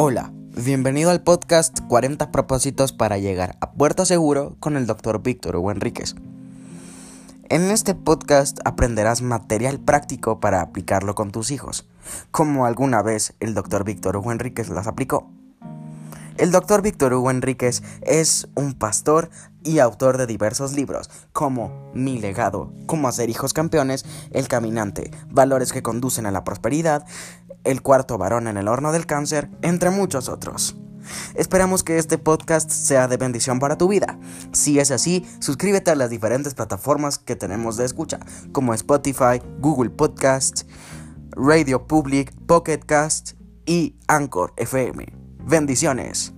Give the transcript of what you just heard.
Hola, bienvenido al podcast 40 propósitos para llegar a Puerto Seguro con el Dr. Víctor Hugo Enríquez. En este podcast aprenderás material práctico para aplicarlo con tus hijos, como alguna vez el Dr. Víctor Hugo Enríquez las aplicó. El Dr. Víctor Hugo Enríquez es un pastor y autor de diversos libros, como Mi legado, Cómo hacer hijos campeones, El caminante, Valores que conducen a la prosperidad, El cuarto varón en el horno del cáncer, entre muchos otros. Esperamos que este podcast sea de bendición para tu vida. Si es así, suscríbete a las diferentes plataformas que tenemos de escucha, como Spotify, Google Podcast, Radio Public, Pocket Cast y Anchor FM. Bendiciones.